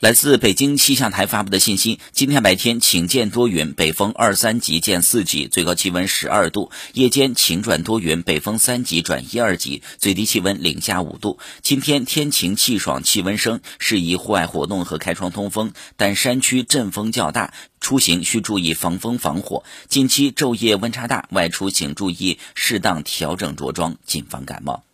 来自北京气象台发布的信息今天白天晴间多云北风二三级见四级最高气温十二度夜间晴转多云北风三级转一二级最低气温零下五度。今天天晴气爽气温升适宜户外活动和开窗通风但山区阵风较大出行需注意防风防火。近期昼夜温差大外出请注意适当调整着装谨防感冒。